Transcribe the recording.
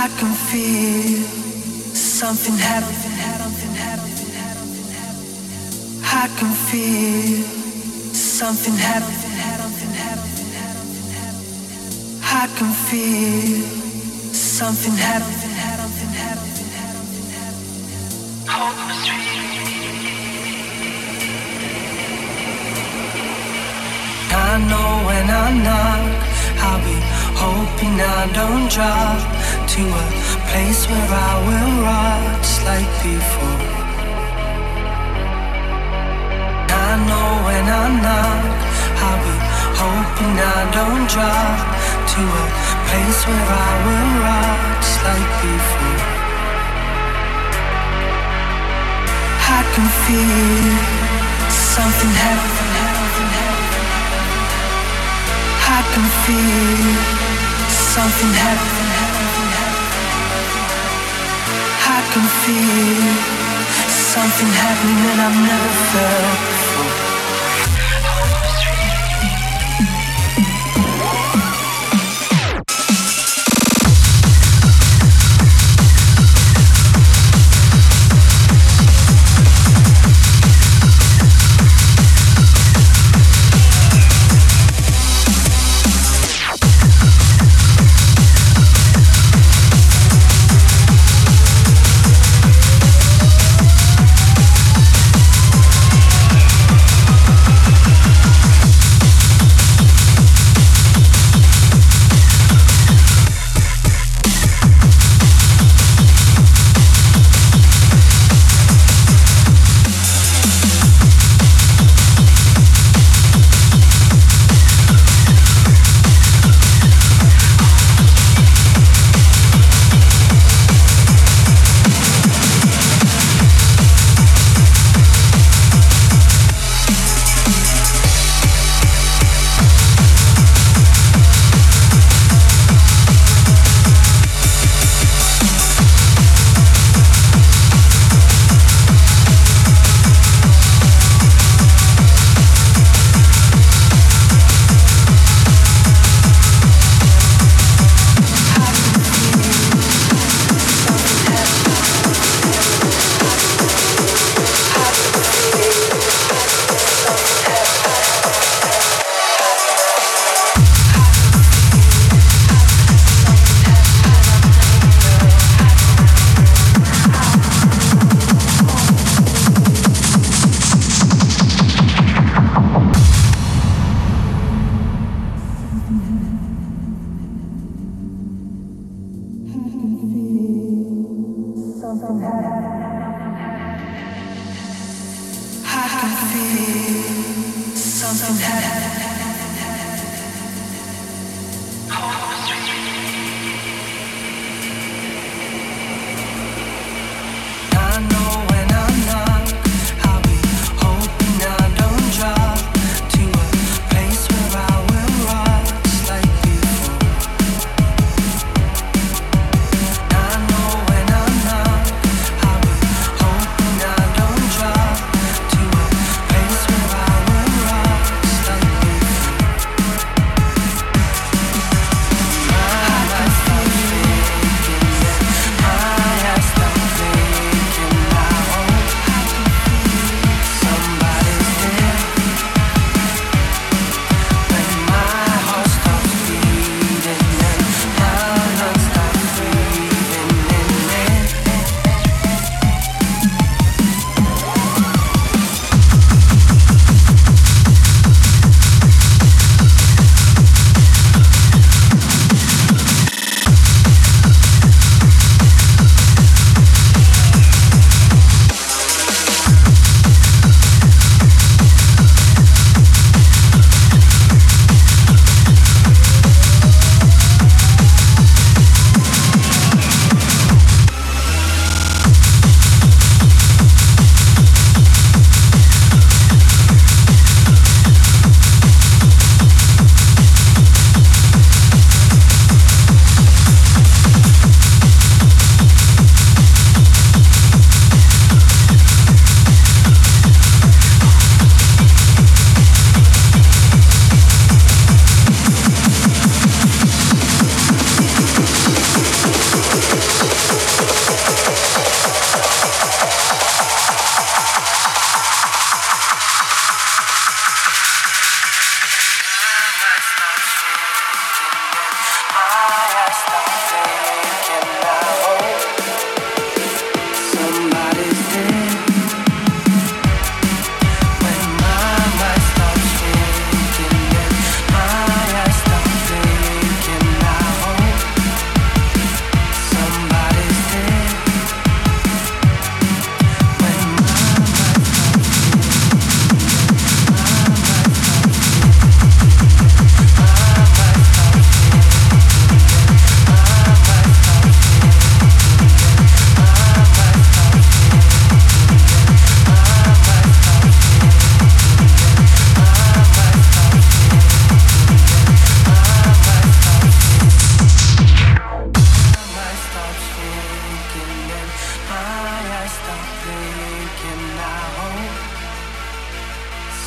I can feel something happen. I can feel something happen. I can feel something happen. I know when I knock, I'll be hoping I don't drop to a place where I will rot like before. I know when I knock, I'll be hoping I don't drop to a place where I will rot like before. I can feel something happen. I can feel something happen. Can feel something happening that I've never felt before. Something happen.